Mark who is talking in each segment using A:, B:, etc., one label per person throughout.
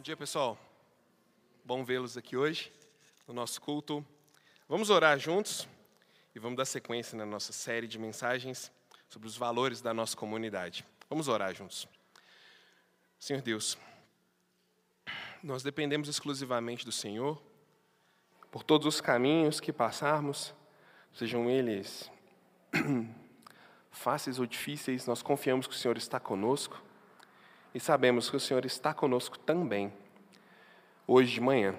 A: Bom dia, pessoal. Bom vê-los aqui hoje, no nosso culto. Vamos orar juntos e vamos dar sequência na nossa série de mensagens sobre os valores da nossa comunidade. Vamos orar juntos. Senhor Deus, nós dependemos exclusivamente do Senhor por todos os caminhos que passarmos, sejam eles fáceis ou difíceis, nós confiamos que o Senhor está conosco e sabemos que o Senhor está conosco também, hoje de manhã.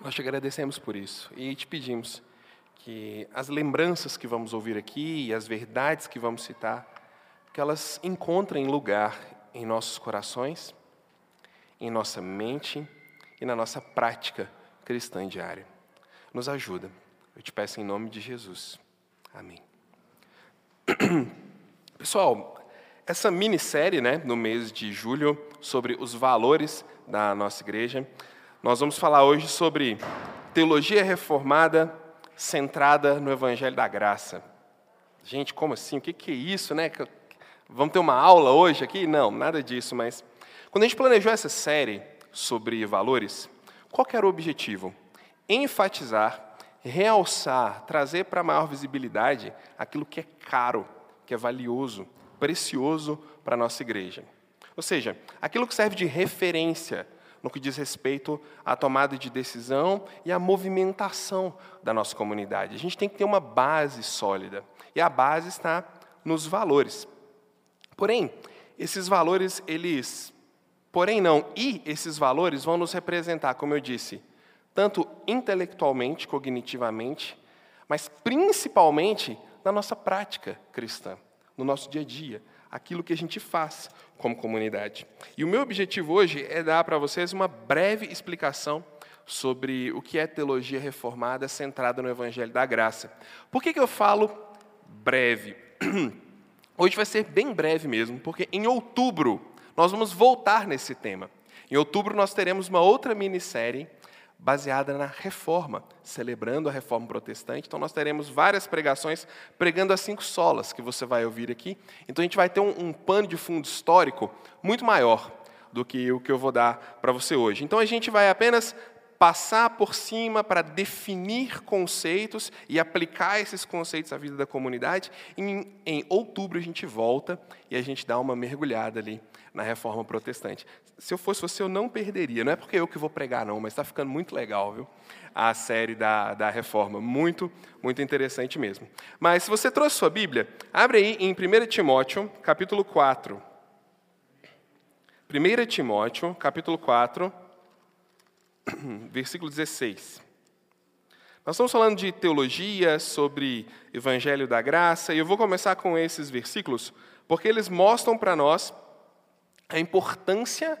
A: Nós te agradecemos por isso e te pedimos que as lembranças que vamos ouvir aqui e as verdades que vamos citar, que elas encontrem lugar em nossos corações, em nossa mente e na nossa prática cristã diária. Nos ajuda. Eu te peço em nome de Jesus. Amém. Pessoal, essa minissérie, né, no mês de julho, sobre os valores da nossa igreja, nós vamos falar hoje sobre teologia reformada centrada no Evangelho da Graça. Gente, como assim? O que é isso, né? Vamos ter uma aula hoje aqui? Não, nada disso, mas quando a gente planejou essa série sobre valores, qual era o objetivo? Enfatizar, realçar, trazer para maior visibilidade aquilo que é caro, que é valioso, precioso para a nossa igreja. Ou seja, aquilo que serve de referência no que diz respeito à tomada de decisão e à movimentação da nossa comunidade. A gente tem que ter uma base sólida. E a base está nos valores. Porém, esses valores, eles. Porém, não, e esses valores vão nos representar, como eu disse, tanto intelectualmente, cognitivamente, mas principalmente na nossa prática cristã no nosso dia a dia, aquilo que a gente faz como comunidade. E o meu objetivo hoje é dar para vocês uma breve explicação sobre o que é teologia reformada centrada no Evangelho da Graça. Por que, que eu falo breve? Hoje vai ser bem breve mesmo, porque em outubro nós vamos voltar nesse tema. Em outubro nós teremos uma outra minissérie baseada na reforma, celebrando a reforma protestante. Então, nós teremos várias pregações pregando as cinco solas que você vai ouvir aqui. Então, a gente vai ter um, um pano de fundo histórico muito maior do que o que eu vou dar para você hoje. Então, a gente vai apenas passar por cima para definir conceitos e aplicar esses conceitos à vida da comunidade. Em, em outubro, a gente volta e a gente dá uma mergulhada ali na reforma protestante. Se eu fosse você, eu não perderia. Não é porque eu que vou pregar, não, mas está ficando muito legal, viu? A série da, da reforma. Muito, muito interessante mesmo. Mas se você trouxe sua Bíblia, abre aí em 1 Timóteo, capítulo 4. 1 Timóteo, capítulo 4, versículo 16. Nós estamos falando de teologia, sobre evangelho da graça, e eu vou começar com esses versículos, porque eles mostram para nós a importância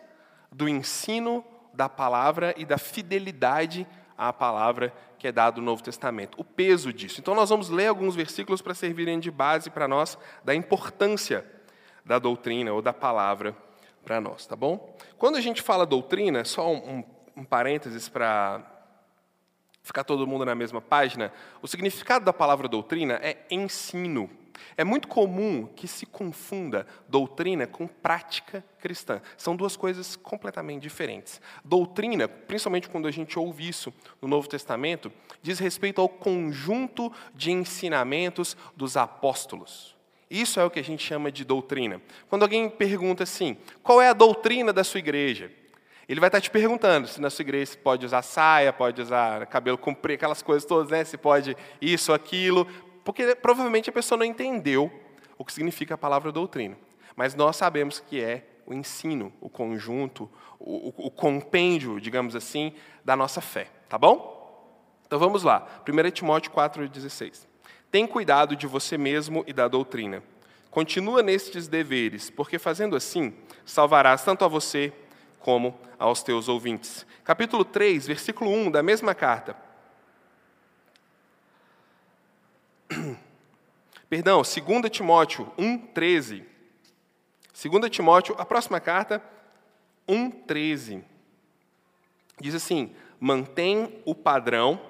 A: do ensino da palavra e da fidelidade à palavra que é dado no Novo Testamento, o peso disso. Então, nós vamos ler alguns versículos para servirem de base para nós da importância da doutrina ou da palavra para nós, tá bom? Quando a gente fala doutrina, só um, um, um parênteses para ficar todo mundo na mesma página, o significado da palavra doutrina é ensino. É muito comum que se confunda doutrina com prática cristã. São duas coisas completamente diferentes. Doutrina, principalmente quando a gente ouve isso no Novo Testamento, diz respeito ao conjunto de ensinamentos dos apóstolos. Isso é o que a gente chama de doutrina. Quando alguém pergunta assim: qual é a doutrina da sua igreja? Ele vai estar te perguntando se na sua igreja pode usar saia, pode usar cabelo comprido, aquelas coisas todas, né? Se pode isso, aquilo. Porque provavelmente a pessoa não entendeu o que significa a palavra doutrina. Mas nós sabemos que é o ensino, o conjunto, o, o, o compêndio, digamos assim, da nossa fé. Tá bom? Então vamos lá. 1 Timóteo 4,16. Tem cuidado de você mesmo e da doutrina. Continua nestes deveres, porque fazendo assim, salvarás tanto a você como aos teus ouvintes. Capítulo 3, versículo 1 da mesma carta. Perdão, 2 Timóteo 1,13. 2 Timóteo, a próxima carta, 1,13. Diz assim: mantém o padrão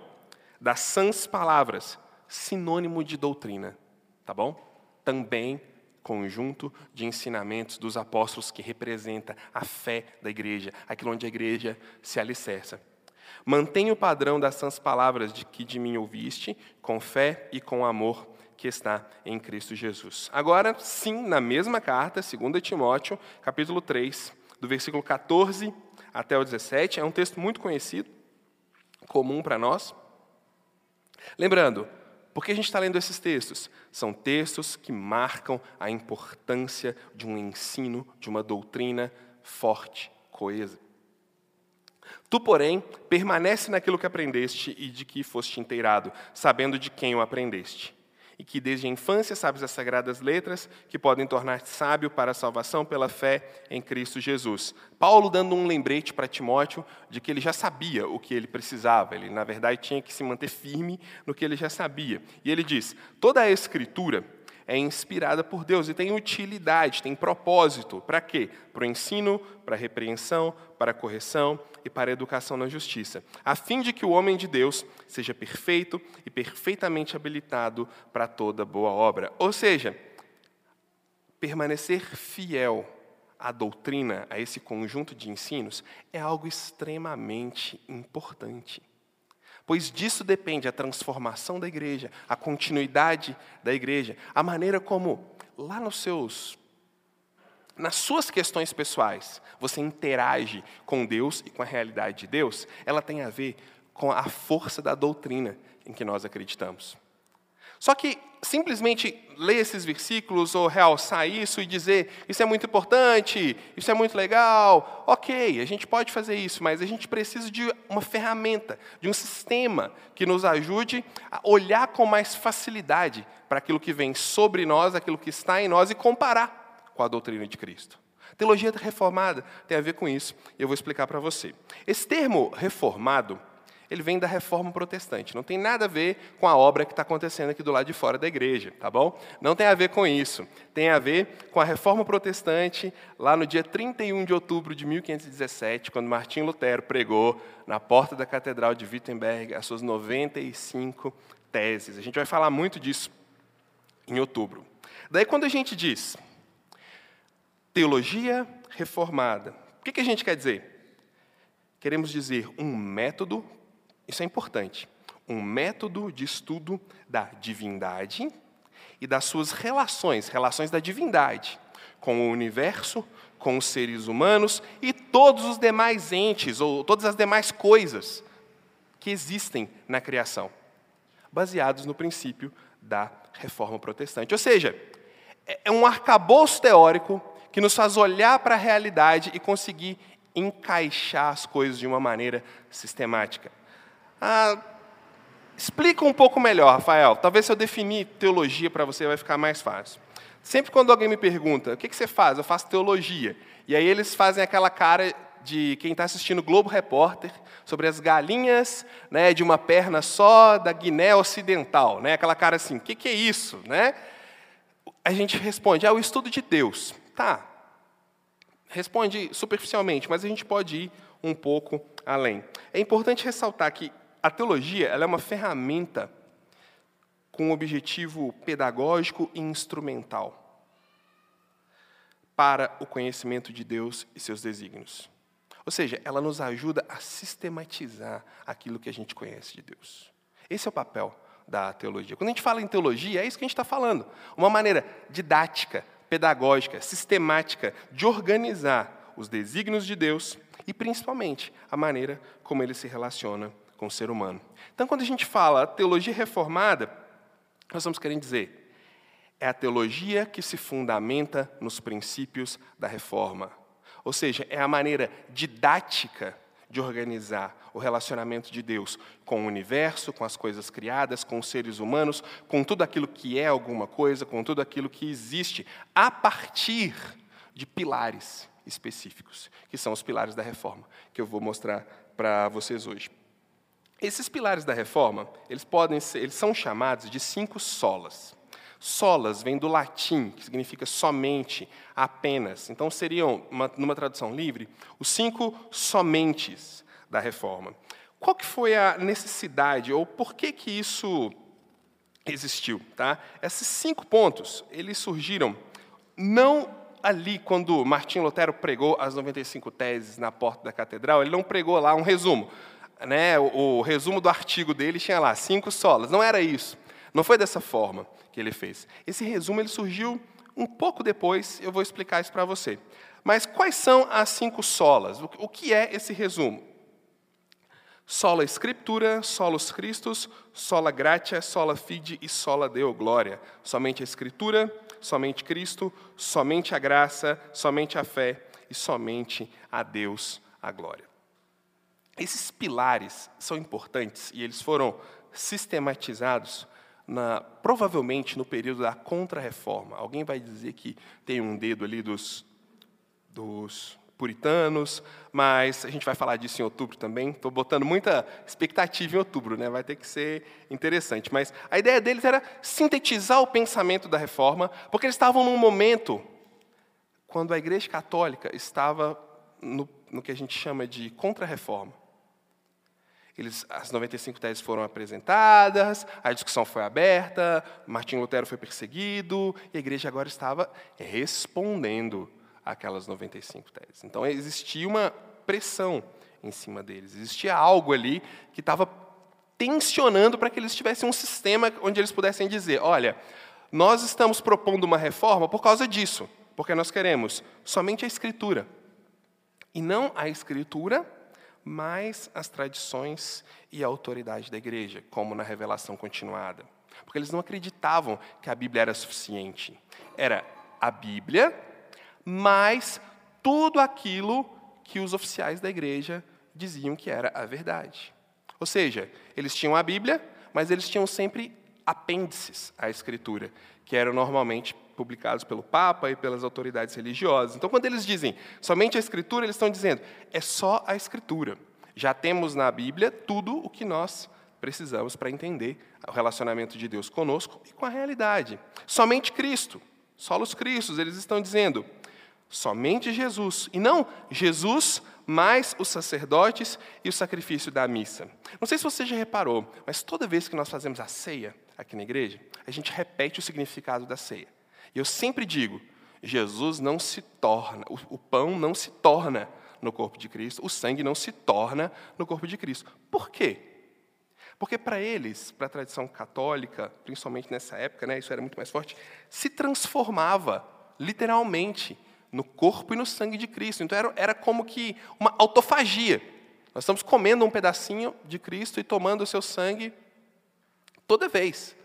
A: das sãs palavras, sinônimo de doutrina. Tá bom? Também conjunto de ensinamentos dos apóstolos que representa a fé da igreja, aquilo onde a igreja se alicerça. Mantenha o padrão das sãs palavras de que de mim ouviste, com fé e com amor que está em Cristo Jesus. Agora, sim, na mesma carta, 2 Timóteo, capítulo 3, do versículo 14 até o 17, é um texto muito conhecido, comum para nós. Lembrando, por que a gente está lendo esses textos? São textos que marcam a importância de um ensino, de uma doutrina forte, coesa. Tu, porém, permanece naquilo que aprendeste e de que foste inteirado, sabendo de quem o aprendeste e que desde a infância sabes as sagradas letras que podem tornar-te sábio para a salvação pela fé em Cristo Jesus. Paulo dando um lembrete para Timóteo de que ele já sabia o que ele precisava, ele na verdade tinha que se manter firme no que ele já sabia. E ele diz: toda a escritura é inspirada por Deus e tem utilidade, tem propósito. Para quê? Para o ensino, para a repreensão, para a correção e para a educação na justiça, a fim de que o homem de Deus seja perfeito e perfeitamente habilitado para toda boa obra. Ou seja, permanecer fiel à doutrina, a esse conjunto de ensinos, é algo extremamente importante pois disso depende a transformação da igreja, a continuidade da igreja, a maneira como, lá nos seus. Nas suas questões pessoais, você interage com Deus e com a realidade de Deus, ela tem a ver com a força da doutrina em que nós acreditamos. Só que simplesmente ler esses versículos ou realçar isso e dizer isso é muito importante, isso é muito legal, ok, a gente pode fazer isso, mas a gente precisa de uma ferramenta, de um sistema que nos ajude a olhar com mais facilidade para aquilo que vem sobre nós, aquilo que está em nós e comparar com a doutrina de Cristo. Teologia reformada tem a ver com isso, eu vou explicar para você. Esse termo reformado ele vem da reforma protestante. Não tem nada a ver com a obra que está acontecendo aqui do lado de fora da igreja, tá bom? Não tem a ver com isso. Tem a ver com a reforma protestante lá no dia 31 de outubro de 1517, quando Martim Lutero pregou na porta da Catedral de Wittenberg as suas 95 teses. A gente vai falar muito disso em outubro. Daí, quando a gente diz teologia reformada, o que, que a gente quer dizer? Queremos dizer um método isso é importante. Um método de estudo da divindade e das suas relações, relações da divindade, com o universo, com os seres humanos e todos os demais entes, ou todas as demais coisas que existem na criação, baseados no princípio da reforma protestante. Ou seja, é, é um arcabouço teórico que nos faz olhar para a realidade e conseguir encaixar as coisas de uma maneira sistemática. Ah, explica um pouco melhor, Rafael. Talvez se eu definir teologia para você vai ficar mais fácil. Sempre quando alguém me pergunta, o que, que você faz? Eu faço teologia. E aí eles fazem aquela cara de quem está assistindo Globo Repórter sobre as galinhas né, de uma perna só da Guiné Ocidental. Né? Aquela cara assim, o que, que é isso? Né? A gente responde, é o estudo de Deus. Tá, responde superficialmente, mas a gente pode ir um pouco além. É importante ressaltar que a teologia ela é uma ferramenta com um objetivo pedagógico e instrumental para o conhecimento de Deus e seus desígnios. Ou seja, ela nos ajuda a sistematizar aquilo que a gente conhece de Deus. Esse é o papel da teologia. Quando a gente fala em teologia, é isso que a gente está falando. Uma maneira didática, pedagógica, sistemática de organizar os desígnios de Deus e, principalmente, a maneira como ele se relaciona com o ser humano. Então, quando a gente fala teologia reformada, nós estamos querendo dizer é a teologia que se fundamenta nos princípios da reforma. Ou seja, é a maneira didática de organizar o relacionamento de Deus com o universo, com as coisas criadas, com os seres humanos, com tudo aquilo que é alguma coisa, com tudo aquilo que existe, a partir de pilares específicos, que são os pilares da reforma, que eu vou mostrar para vocês hoje. Esses pilares da reforma, eles podem ser, eles são chamados de cinco solas. Solas vem do latim, que significa somente, apenas. Então seriam, uma, numa tradução livre, os cinco somentes da reforma. Qual que foi a necessidade ou por que que isso existiu, tá? Esses cinco pontos, eles surgiram não ali, quando Martim Lutero pregou as 95 teses na porta da catedral, ele não pregou lá um resumo. Né? O, o resumo do artigo dele tinha lá cinco solas. Não era isso. Não foi dessa forma que ele fez. Esse resumo ele surgiu um pouco depois, eu vou explicar isso para você. Mas quais são as cinco solas? O que é esse resumo? Sola Scriptura, Solus Christus, Sola Gratia, Sola Fide e Sola Deo Glória. Somente a Escritura, somente Cristo, somente a graça, somente a fé e somente a Deus a glória. Esses pilares são importantes e eles foram sistematizados na, provavelmente no período da Contra-Reforma. Alguém vai dizer que tem um dedo ali dos, dos puritanos, mas a gente vai falar disso em outubro também. Estou botando muita expectativa em outubro, né? vai ter que ser interessante. Mas a ideia deles era sintetizar o pensamento da reforma, porque eles estavam num momento quando a Igreja Católica estava no, no que a gente chama de contra-reforma. Eles, as 95 teses foram apresentadas, a discussão foi aberta, Martinho Lutero foi perseguido, e a igreja agora estava respondendo aquelas 95 teses. Então existia uma pressão em cima deles, existia algo ali que estava tensionando para que eles tivessem um sistema onde eles pudessem dizer: olha, nós estamos propondo uma reforma por causa disso, porque nós queremos somente a Escritura. E não a Escritura mais as tradições e a autoridade da igreja, como na revelação continuada. Porque eles não acreditavam que a Bíblia era suficiente. Era a Bíblia, mais tudo aquilo que os oficiais da igreja diziam que era a verdade. Ou seja, eles tinham a Bíblia, mas eles tinham sempre apêndices à Escritura, que eram normalmente publicados pelo Papa e pelas autoridades religiosas. Então, quando eles dizem somente a Escritura, eles estão dizendo é só a Escritura. Já temos na Bíblia tudo o que nós precisamos para entender o relacionamento de Deus conosco e com a realidade. Somente Cristo, solos Cristos, eles estão dizendo somente Jesus, e não Jesus mais os sacerdotes e o sacrifício da missa. Não sei se você já reparou, mas toda vez que nós fazemos a ceia aqui na igreja, a gente repete o significado da ceia. E eu sempre digo: Jesus não se torna, o, pão não se torna no corpo de Cristo, o sangue não se torna no corpo de Cristo. Por quê? Porque para eles, para a tradição católica, principalmente nessa época, né, isso era muito mais forte, se transformava literalmente no corpo e no sangue de Cristo. Então era, era como que uma autofagia. Nós estamos comendo um pedacinho de Cristo e tomando o seu sangue toda vez.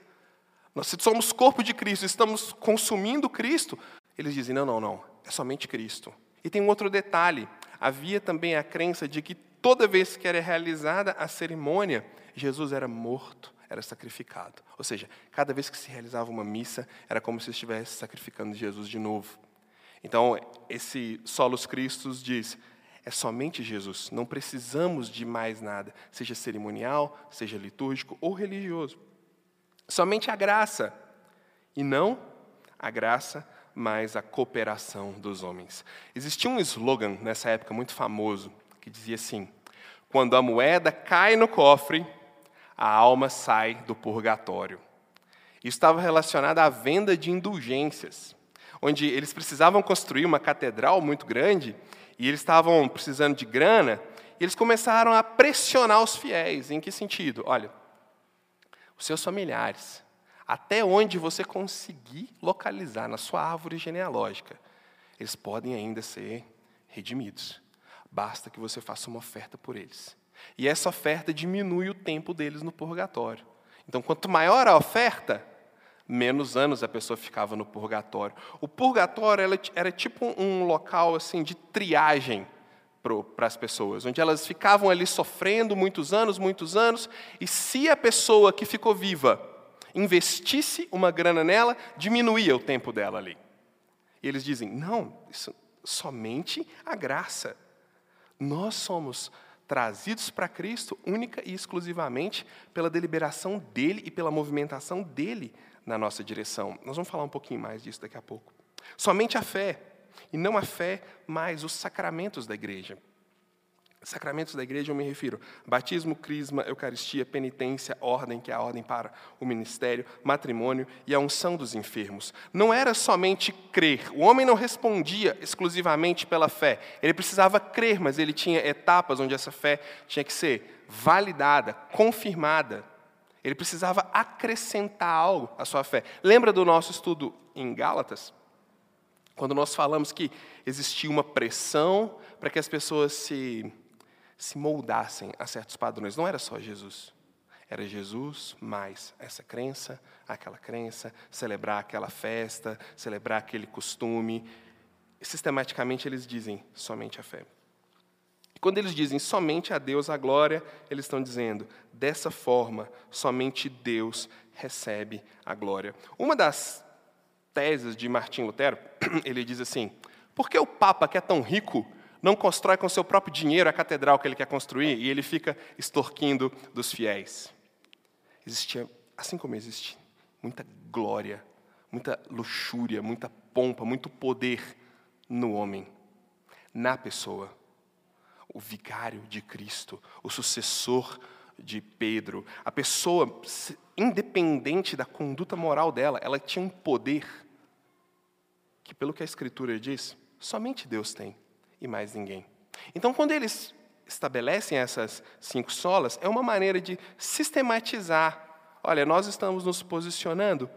A: Nós se somos corpo de Cristo, estamos consumindo Cristo, eles dizem: não, não, não, é somente Cristo. E tem um outro detalhe: havia também a crença de que toda vez que era realizada a cerimônia, Jesus era morto, era sacrificado. Ou seja, cada vez que se realizava uma missa, era como se estivesse sacrificando Jesus de novo. Então, esse Solos Cristos diz: é somente Jesus, não precisamos de mais nada, seja cerimonial, seja litúrgico ou religioso. Somente a graça, e não a graça, mas a cooperação dos homens. Existia um slogan nessa época muito famoso que dizia assim: quando a moeda cai no cofre, a alma sai do purgatório. Isso estava relacionado à venda de indulgências onde eles precisavam construir uma catedral muito grande e eles estavam precisando de grana, e eles começaram a pressionar os fiéis. Em que sentido? Olha, os seus familiares, até onde você conseguir localizar na sua árvore genealógica, eles podem ainda ser redimidos. Basta que você faça uma oferta por eles. E essa oferta diminui o tempo deles no purgatório. Então, quanto maior a oferta, menos anos a pessoa ficava no purgatório. O purgatório era tipo um local assim de triagem para as pessoas, onde elas ficavam ali sofrendo muitos anos, muitos anos, e se a pessoa que ficou viva investisse uma grana nela, diminuía o tempo dela ali. E eles dizem: não, isso somente a graça. Nós somos trazidos para Cristo única e exclusivamente pela deliberação dele e pela movimentação dele na nossa direção. Nós vamos falar um pouquinho mais disso daqui a pouco. Somente a fé, e não a fé, mas os sacramentos da igreja. Sacramentos da igreja eu me refiro batismo, crisma, eucaristia, penitência, ordem, que é a ordem para o ministério, matrimônio e a unção dos enfermos. Não era somente crer. O homem não respondia exclusivamente pela fé. Ele precisava crer, mas ele tinha etapas onde essa fé tinha que ser validada, confirmada. Ele precisava acrescentar algo à sua fé. Lembra do nosso estudo em Gálatas? Quando nós falamos que existia uma pressão para que as pessoas se se moldassem a certos padrões. Não era só Jesus. Era Jesus mais essa crença, aquela crença, celebrar aquela festa, celebrar aquele costume. Sistematicamente eles dizem somente a fé. E quando eles dizem somente a Deus a glória, eles estão dizendo dessa forma, somente Deus recebe a glória. Uma das teses de Martim Lutero, ele diz assim: por que o Papa, que é tão rico, não constrói com seu próprio dinheiro a catedral que ele quer construir e ele fica extorquindo dos fiéis. Existia, assim como existe, muita glória, muita luxúria, muita pompa, muito poder no homem, na pessoa. O vigário de Cristo, o sucessor de Pedro, a pessoa, independente da conduta moral dela, ela tinha um poder que, pelo que a Escritura diz, somente Deus tem e mais ninguém. Então, quando eles estabelecem essas cinco solas, é uma maneira de sistematizar. Olha, nós estamos nos posicionando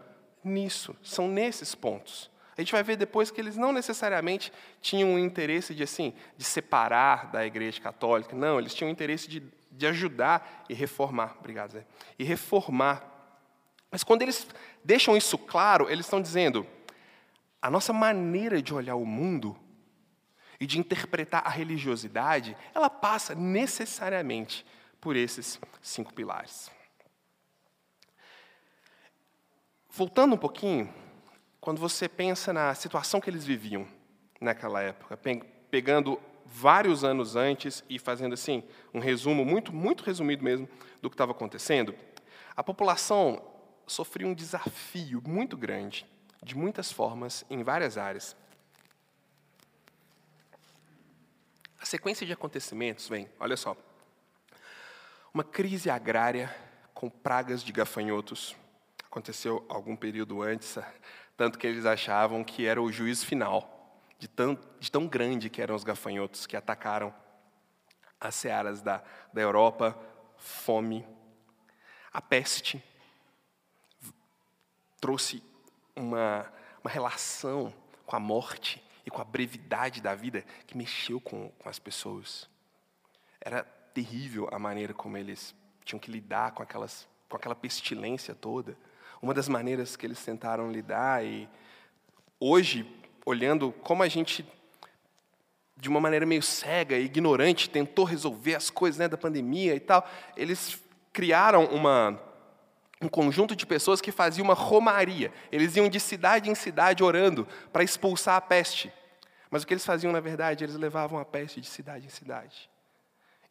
A: nisso, são nesses pontos. A gente vai ver depois que eles não necessariamente tinham um interesse de assim, de separar da Igreja Católica. Não, eles tinham um interesse de, de ajudar e reformar. Obrigado, Zé. E reformar. Mas quando eles deixam isso claro, eles estão dizendo: a nossa maneira de olhar o mundo e de interpretar a religiosidade, ela passa necessariamente por esses cinco pilares. Voltando um pouquinho, quando você pensa na situação que eles viviam naquela época, pegando vários anos antes e fazendo assim um resumo muito muito resumido mesmo do que estava acontecendo, a população sofria um desafio muito grande, de muitas formas, em várias áreas. A sequência de acontecimentos vem, olha só. Uma crise agrária com pragas de gafanhotos. Aconteceu algum período antes, tanto que eles achavam que era o juízo final, de tão, de tão grande que eram os gafanhotos que atacaram as searas da, da Europa, fome. A peste trouxe uma, uma relação com a morte e com a brevidade da vida que mexeu com, com as pessoas. Era terrível a maneira como eles tinham que lidar com, aquelas, com aquela pestilência toda. Uma das maneiras que eles tentaram lidar, e hoje, olhando como a gente, de uma maneira meio cega e ignorante, tentou resolver as coisas né, da pandemia e tal, eles criaram uma, um conjunto de pessoas que faziam uma romaria. Eles iam de cidade em cidade orando para expulsar a peste. Mas o que eles faziam, na verdade, eles levavam a peste de cidade em cidade.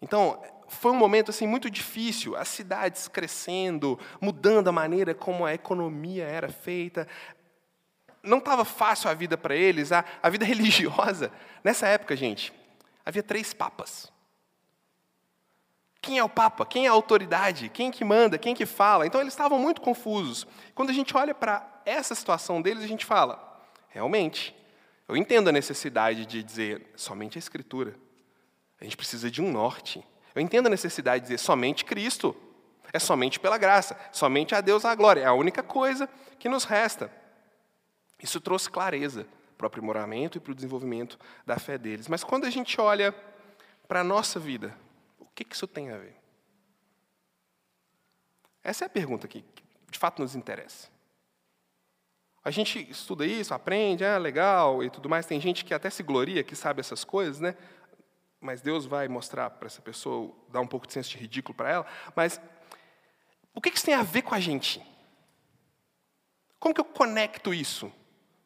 A: Então, foi um momento assim muito difícil, as cidades crescendo, mudando a maneira como a economia era feita. Não estava fácil a vida para eles, a, a vida religiosa. Nessa época, gente, havia três papas. Quem é o Papa? Quem é a autoridade? Quem que manda? Quem que fala? Então eles estavam muito confusos. Quando a gente olha para essa situação deles, a gente fala: realmente, eu entendo a necessidade de dizer somente a Escritura. A gente precisa de um norte. Eu entendo a necessidade de dizer somente Cristo. É somente pela graça. Somente a Deus a glória. É a única coisa que nos resta. Isso trouxe clareza para o aprimoramento e para o desenvolvimento da fé deles. Mas quando a gente olha para a nossa vida, que, que isso tem a ver? Essa é a pergunta que, de fato nos interessa. A gente estuda isso, aprende, ah, legal e tudo mais. Tem gente que até se gloria que sabe essas coisas, né? Mas Deus vai mostrar para essa pessoa, dar um pouco de senso de ridículo para ela. Mas o que isso tem a ver com a gente? Como que eu conecto isso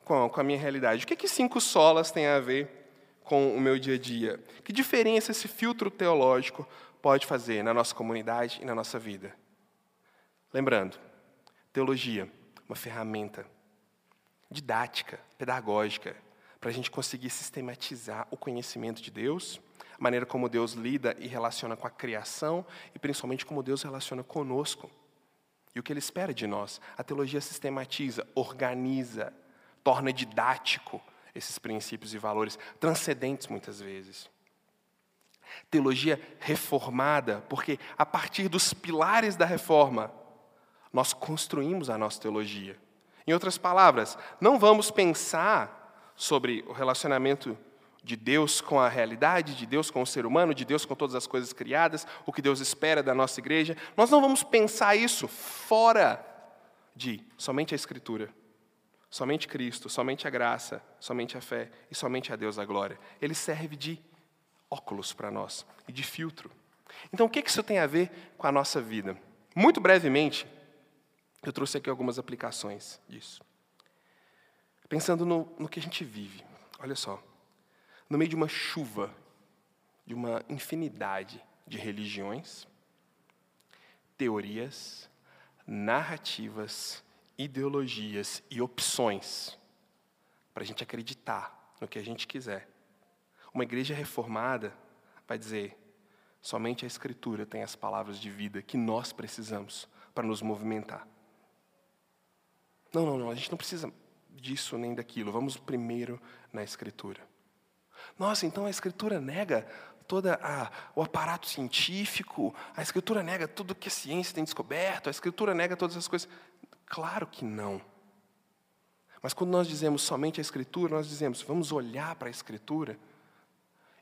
A: com a, minha realidade? O que, que cinco solas tem a ver com o meu dia a dia? Que diferença esse filtro teológico pode fazer na nossa comunidade e na nossa vida? Lembrando, teologia, uma ferramenta didática, pedagógica, para a gente conseguir sistematizar o conhecimento de Deus, a maneira como Deus lida e relaciona com a criação e principalmente como Deus relaciona conosco. E o que Ele espera de nós. A teologia sistematiza, organiza, torna didático esses princípios e valores, transcendentes muitas vezes. Teologia reformada, porque a partir dos pilares da reforma, nós construímos a nossa teologia. Em outras palavras, não vamos pensar sobre o relacionamento de Deus com a realidade, de Deus com o ser humano, de Deus com todas as coisas criadas, o que Deus espera da nossa igreja. Nós não vamos pensar isso fora de somente a Escritura, somente Cristo, somente a graça, somente a fé e somente a Deus a glória. Ele serve de óculos para nós e de filtro. Então, o que isso tem a ver com a nossa vida? Muito brevemente, eu trouxe aqui algumas aplicações disso. Pensando no, no que a gente vive. Olha só no meio de uma chuva, de uma infinidade de religiões, teorias, narrativas, ideologias e opções para a gente acreditar no que a gente quiser. Uma igreja reformada vai dizer: somente a Escritura tem as palavras de vida que nós precisamos para nos movimentar. Não, não, não, a gente não precisa disso nem daquilo. Vamos primeiro na Escritura. Nossa, então a Escritura nega todo o aparato científico, a Escritura nega tudo que a ciência tem descoberto, a Escritura nega todas essas coisas. Claro que não. Mas quando nós dizemos somente a Escritura, nós dizemos, vamos olhar para a Escritura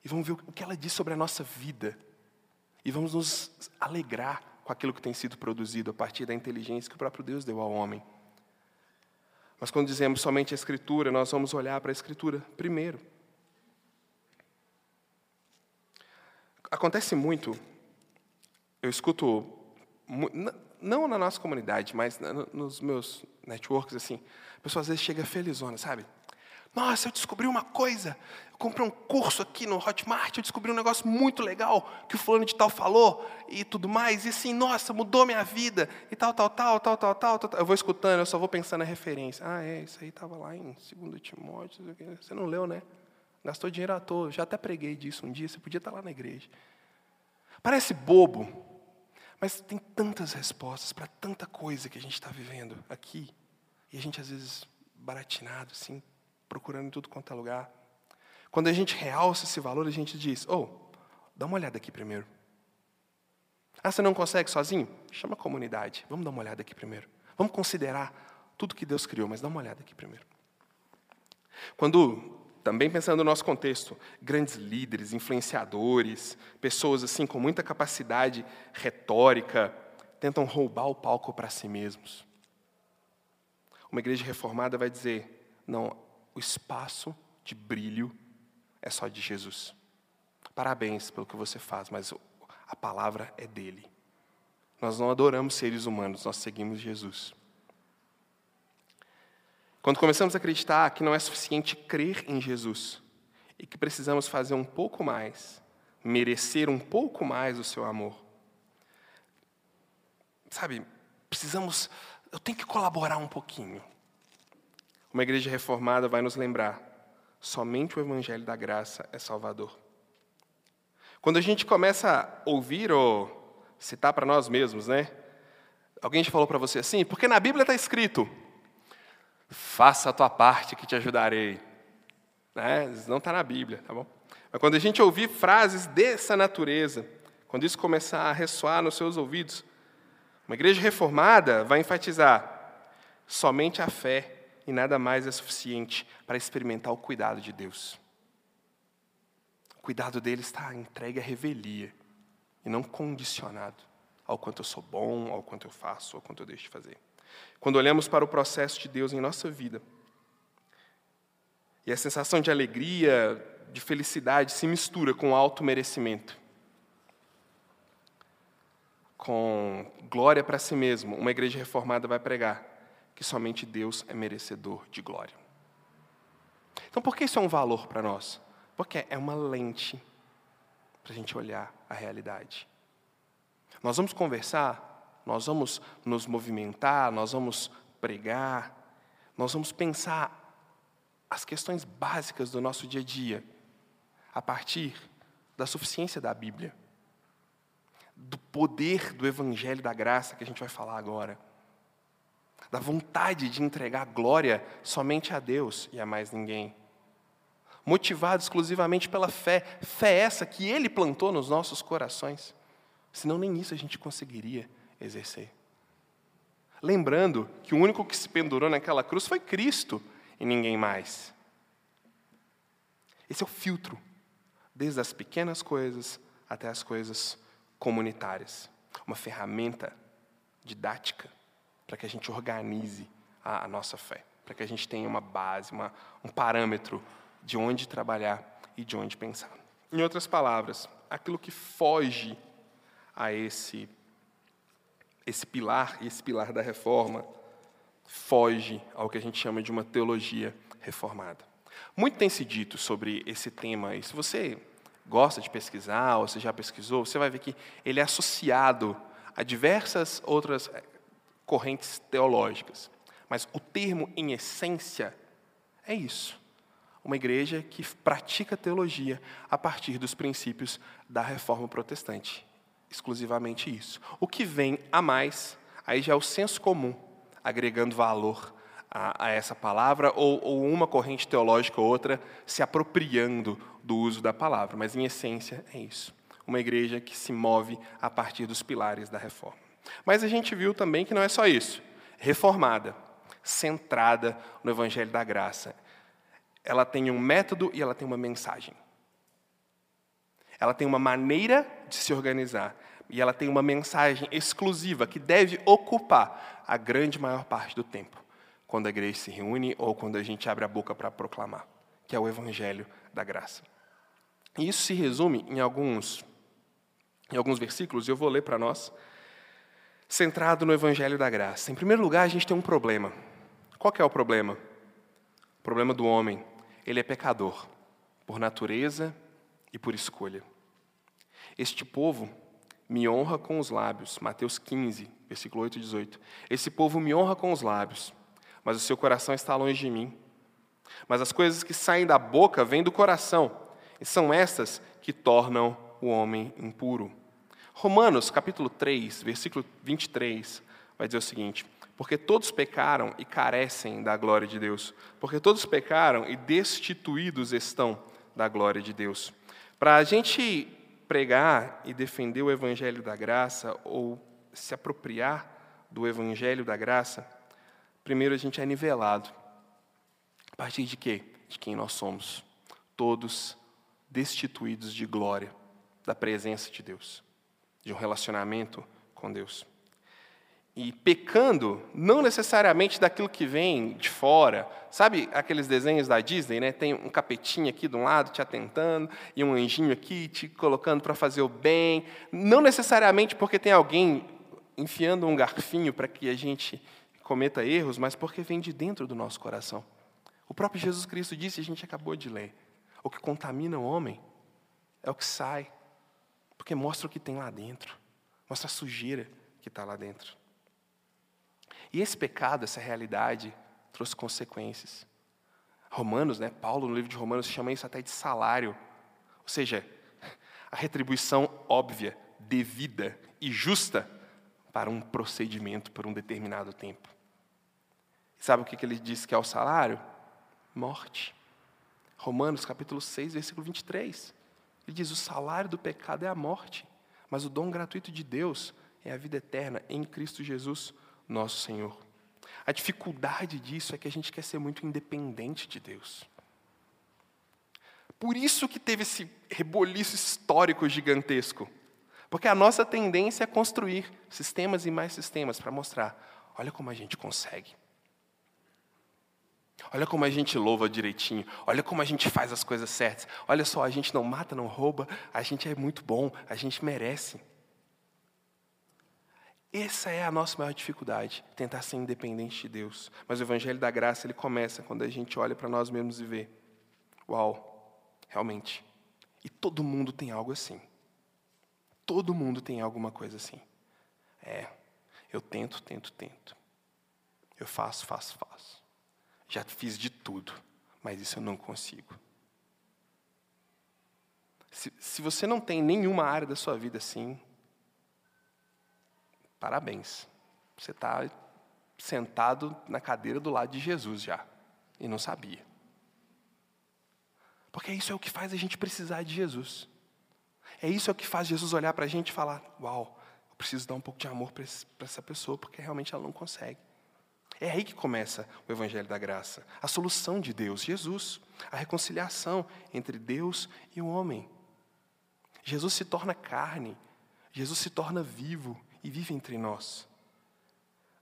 A: e vamos ver o que ela diz sobre a nossa vida. E vamos nos alegrar com aquilo que tem sido produzido a partir da inteligência que o próprio Deus deu ao homem. Mas quando dizemos somente a Escritura, nós vamos olhar para a Escritura primeiro. Acontece muito, eu escuto, não na nossa comunidade, mas nos meus networks, assim, a pessoa às vezes chega felizona, sabe? Nossa, eu descobri uma coisa. Eu comprei um curso aqui no Hotmart, eu descobri um negócio muito legal que o fulano de tal falou e tudo mais. E assim, nossa, mudou minha vida e tal, tal, tal, tal, tal, tal. tal. Eu vou escutando, eu só vou pensando na referência. Ah, é, isso aí estava lá em 2 Timóteo. Você não leu, né? Gastou dinheiro à toa. Já até preguei disso um dia, você podia estar lá na igreja. Parece bobo, mas tem tantas respostas para tanta coisa que a gente está vivendo aqui. E a gente, às vezes, baratinado, assim, procurando em tudo quanto é lugar. Quando a gente realça esse valor, a gente diz: Oh, dá uma olhada aqui primeiro. Ah, você não consegue sozinho? Chama a comunidade. Vamos dar uma olhada aqui primeiro. Vamos considerar tudo que Deus criou, mas dá uma olhada aqui primeiro. Quando também pensando no nosso contexto, grandes líderes, influenciadores, pessoas assim com muita capacidade retórica, tentam roubar o palco para si mesmos. Uma igreja reformada vai dizer: não, o espaço de brilho é só de Jesus. Parabéns pelo que você faz, mas a palavra é dele. Nós não adoramos seres humanos, nós seguimos Jesus. Quando começamos a acreditar que não é suficiente crer em Jesus e que precisamos fazer um pouco mais, merecer um pouco mais o seu amor. Sabe, precisamos, eu tenho que colaborar um pouquinho. Uma igreja reformada vai nos lembrar: somente o Evangelho da Graça é Salvador. Quando a gente começa a ouvir ou citar para nós mesmos, né? Alguém já falou para você assim? Porque na Bíblia está escrito: faça a tua parte que te ajudarei. Né? Não está na Bíblia, tá bom? Mas quando a gente ouvir frases dessa natureza, quando isso começar a ressoar nos seus ouvidos, uma igreja reformada vai enfatizar somente a fé e nada mais é suficiente para experimentar o cuidado de Deus. O cuidado dele está entregue à revelia e não condicionado ao quanto eu sou bom, ao quanto eu faço, ao quanto eu deixo de fazer. Quando olhamos para o processo de Deus em nossa vida, e a sensação de alegria, de felicidade se mistura com auto-merecimento, com glória para si mesmo, uma igreja reformada vai pregar que somente Deus é merecedor de glória. Então, por que isso é um valor para nós? Porque é uma lente para a gente olhar a realidade. Nós vamos conversar nós vamos nos movimentar, nós vamos pregar, nós vamos pensar as questões básicas do nosso dia a dia a partir da suficiência da Bíblia, do poder do Evangelho da graça que a gente vai falar agora, da vontade de entregar glória somente a Deus e a mais ninguém. Motivado exclusivamente pela fé, fé essa que Ele plantou nos nossos corações, senão nem isso a gente conseguiria exercer. Lembrando que o único que se pendurou naquela cruz foi Cristo e ninguém mais. Esse é o filtro, desde as pequenas coisas até as coisas comunitárias. Uma ferramenta didática para que a gente organize a, a nossa fé, para que a gente tenha uma base, uma, um parâmetro de onde trabalhar e de onde pensar. Em outras palavras, aquilo que foge a esse esse pilar, esse pilar da reforma, foge ao que a gente chama de uma teologia reformada. Muito tem se dito sobre esse tema, e se você gosta de pesquisar, ou você já pesquisou, você vai ver que ele é associado a diversas outras eh, correntes teológicas. Mas o termo, em essência, é isso. Uma igreja que pratica teologia a partir dos princípios da reforma protestante exclusivamente isso. O que vem a mais, aí já é o senso comum, agregando valor a, a essa palavra, ou, ou, uma corrente teológica ou outra se apropriando do uso da palavra. Mas, em essência, é isso. Uma igreja que se move a partir dos pilares da reforma. Mas a gente viu também que não é só isso. Reformada, centrada no Evangelho da Graça. Ela tem um método e ela tem uma mensagem. Ela tem uma maneira de se organizar e ela tem uma mensagem exclusiva que deve ocupar a grande maior parte do tempo, quando a igreja se reúne ou quando a gente abre a boca para proclamar, que é o evangelho da graça. E isso se resume em alguns em alguns versículos, eu vou ler para nós, centrado no evangelho da graça. Em primeiro lugar, a gente tem um problema. Qual é o problema? O problema do homem. Ele é pecador, por natureza e por escolha. Este povo me honra com os lábios. Mateus 15, versículo 8 e 18. Esse povo me honra com os lábios, mas o seu coração está longe de mim. Mas as coisas que saem da boca vêm do coração, e são estas que tornam o homem impuro. Romanos, capítulo 3, versículo 23, vai dizer o seguinte: Porque todos pecaram e carecem da glória de Deus. Porque todos pecaram e destituídos estão da glória de Deus. Para a gente pregar e defender o Evangelho da graça, ou se apropriar do Evangelho da graça, primeiro a gente é nivelado. A partir de quê? De quem nós somos. Todos destituídos de glória, da presença de Deus, de um relacionamento com Deus e pecando, não necessariamente daquilo que vem de fora. Sabe aqueles desenhos da Disney, né? Tem um capetinho aqui de um lado te atentando e um anjinho aqui te colocando para fazer o bem. Não necessariamente porque tem alguém enfiando um garfinho para que a gente cometa erros, mas porque vem de dentro do nosso coração. O próprio Jesus Cristo disse, a gente acabou de ler, o que contamina o homem é o que sai, porque mostra o que tem lá dentro, mostra a sujeira que está lá dentro. E esse pecado, essa realidade, trouxe consequências. Romanos, né, Paulo no livro de Romanos chama isso até de salário. Ou seja, a retribuição óbvia, devida e justa para um procedimento por um determinado tempo. E sabe o que ele diz que é o salário? Morte. Romanos capítulo 6, versículo 23. Ele diz: o salário do pecado é a morte, mas o dom gratuito de Deus é a vida eterna em Cristo Jesus, nosso Senhor. A dificuldade disso é que a gente quer ser muito independente de Deus. Por isso que teve esse reboliço histórico gigantesco. Porque a nossa tendência é construir sistemas e mais sistemas para mostrar, olha como a gente consegue. Olha como a gente louva direitinho. Olha como a gente faz as coisas certas. Olha só, a gente não mata, não rouba. A gente é muito bom. A gente merece. Essa é a nossa maior dificuldade, tentar ser independente de Deus. Mas o Evangelho da Graça, ele começa quando a gente olha para nós mesmos e vê: Uau, realmente. E todo mundo tem algo assim. Todo mundo tem alguma coisa assim. É, eu tento, tento, tento. Eu faço, faço, faço. Já fiz de tudo, mas isso eu não consigo. Se, se você não tem nenhuma área da sua vida assim, parabéns. Você está sentado na cadeira do lado de Jesus já, e não sabia. Porque isso é o que faz a gente precisar de Jesus. É isso é o que faz Jesus olhar para a gente e falar: Uau, eu preciso dar um pouco de amor para essa pessoa, porque realmente ela não consegue. É aí que começa o Evangelho da Graça. A solução de Deus, Jesus. A reconciliação entre Deus e o homem. Jesus se torna carne. Jesus se torna vivo e vive entre nós.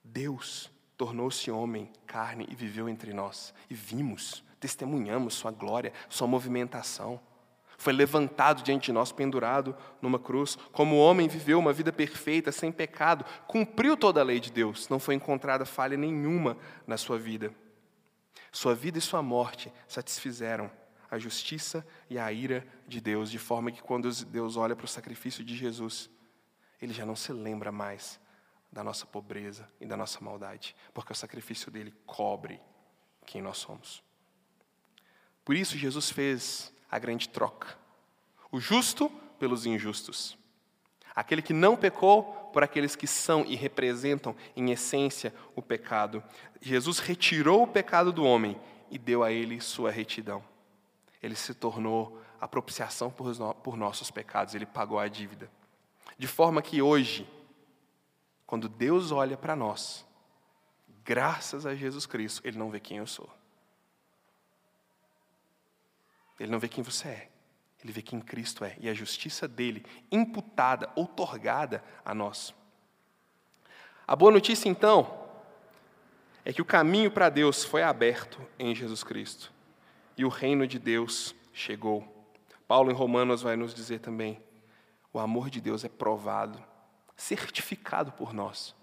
A: Deus tornou-se homem, carne e viveu entre nós. E vimos, testemunhamos Sua glória, Sua movimentação. Foi levantado diante de nós, pendurado numa cruz. Como homem, viveu uma vida perfeita, sem pecado, cumpriu toda a lei de Deus, não foi encontrada falha nenhuma na sua vida. Sua vida e sua morte satisfizeram a justiça e a ira de Deus, de forma que quando Deus olha para o sacrifício de Jesus, ele já não se lembra mais da nossa pobreza e da nossa maldade, porque o sacrifício dele cobre quem nós somos. Por isso, Jesus fez a grande troca: o justo pelos injustos. Aquele que não pecou por aqueles que são e representam, em essência, o pecado. Jesus retirou o pecado do homem e deu a ele sua retidão. Ele se tornou a propiciação por nossos pecados, ele pagou a dívida. De forma que hoje, quando Deus olha para nós, graças a Jesus Cristo, Ele não vê quem eu sou. Ele não vê quem você é. Ele vê quem Cristo é e a justiça dele imputada, outorgada a nós. A boa notícia, então, é que o caminho para Deus foi aberto em Jesus Cristo e o reino de Deus chegou. Paulo, em Romanos, vai nos dizer também: o amor de Deus é provado, certificado por nós,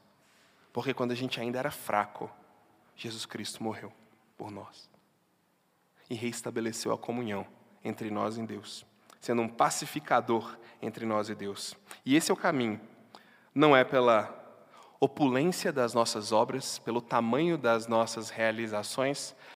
A: porque quando a gente ainda era fraco, Jesus Cristo morreu por nós e reestabeleceu a comunhão entre nós e Deus, sendo um pacificador entre nós e Deus. E esse é o caminho. Não é pela opulência das nossas obras, pelo tamanho das nossas realizações,